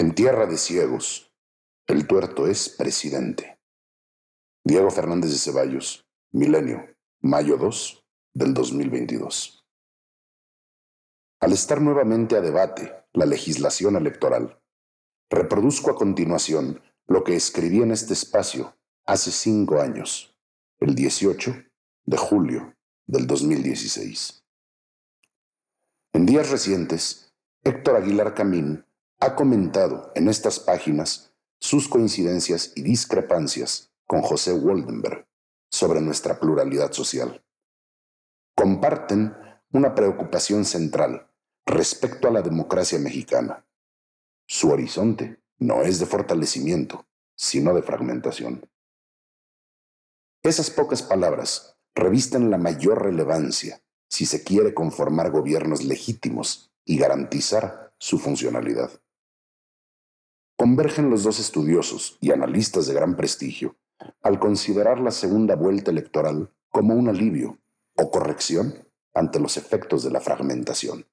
En tierra de ciegos, el tuerto es presidente. Diego Fernández de Ceballos, Milenio, mayo 2 del 2022. Al estar nuevamente a debate la legislación electoral, reproduzco a continuación lo que escribí en este espacio hace cinco años, el 18 de julio del 2016. En días recientes, Héctor Aguilar Camín ha comentado en estas páginas sus coincidencias y discrepancias con José Woldenberg sobre nuestra pluralidad social. Comparten una preocupación central respecto a la democracia mexicana. Su horizonte no es de fortalecimiento, sino de fragmentación. Esas pocas palabras revisten la mayor relevancia si se quiere conformar gobiernos legítimos y garantizar su funcionalidad. Convergen los dos estudiosos y analistas de gran prestigio al considerar la segunda vuelta electoral como un alivio o corrección ante los efectos de la fragmentación.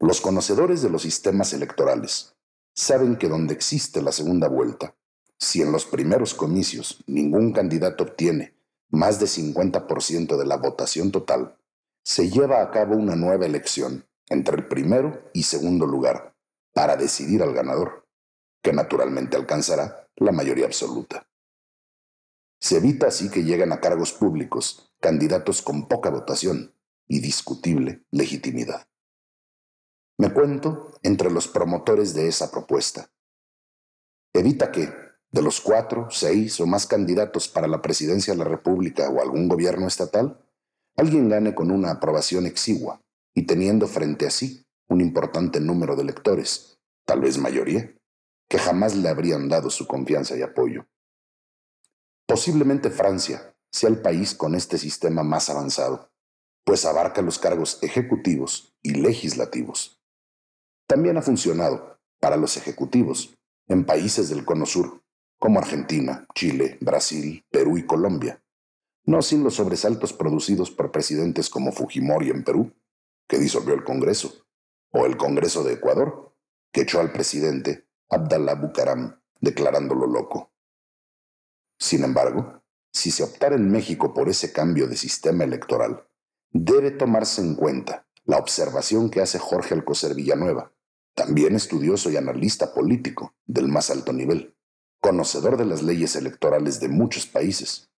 Los conocedores de los sistemas electorales saben que donde existe la segunda vuelta, si en los primeros comicios ningún candidato obtiene más de 50% de la votación total, se lleva a cabo una nueva elección entre el primero y segundo lugar para decidir al ganador, que naturalmente alcanzará la mayoría absoluta. Se evita así que lleguen a cargos públicos candidatos con poca votación y discutible legitimidad. Me cuento entre los promotores de esa propuesta. Evita que, de los cuatro, seis o más candidatos para la presidencia de la República o algún gobierno estatal, alguien gane con una aprobación exigua y teniendo frente a sí un importante número de electores, tal vez mayoría, que jamás le habrían dado su confianza y apoyo. Posiblemente Francia sea el país con este sistema más avanzado, pues abarca los cargos ejecutivos y legislativos. También ha funcionado para los ejecutivos en países del Cono Sur, como Argentina, Chile, Brasil, Perú y Colombia, no sin los sobresaltos producidos por presidentes como Fujimori en Perú, que disolvió el Congreso, o el Congreso de Ecuador, que echó al presidente Abdallah Bucaram declarándolo loco. Sin embargo, si se optara en México por ese cambio de sistema electoral, debe tomarse en cuenta la observación que hace Jorge Alcocer Villanueva, también estudioso y analista político del más alto nivel, conocedor de las leyes electorales de muchos países.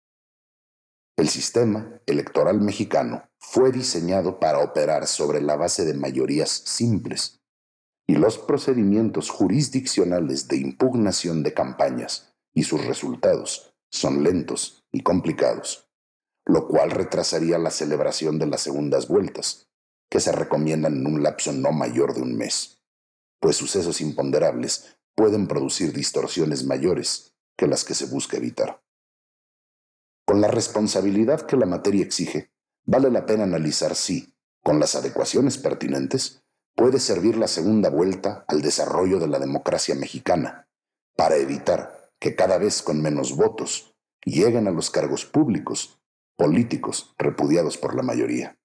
El sistema electoral mexicano fue diseñado para operar sobre la base de mayorías simples, y los procedimientos jurisdiccionales de impugnación de campañas y sus resultados son lentos y complicados, lo cual retrasaría la celebración de las segundas vueltas, que se recomiendan en un lapso no mayor de un mes, pues sucesos imponderables pueden producir distorsiones mayores que las que se busca evitar. Con la responsabilidad que la materia exige, vale la pena analizar si, con las adecuaciones pertinentes, puede servir la segunda vuelta al desarrollo de la democracia mexicana, para evitar que cada vez con menos votos lleguen a los cargos públicos, políticos repudiados por la mayoría.